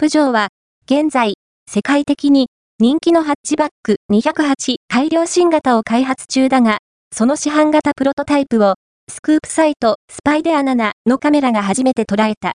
プジョーは、現在、世界的に人気のハッチバック208改良新型を開発中だが、その市販型プロトタイプを、スクープサイトスパイデア7のカメラが初めて捉えた。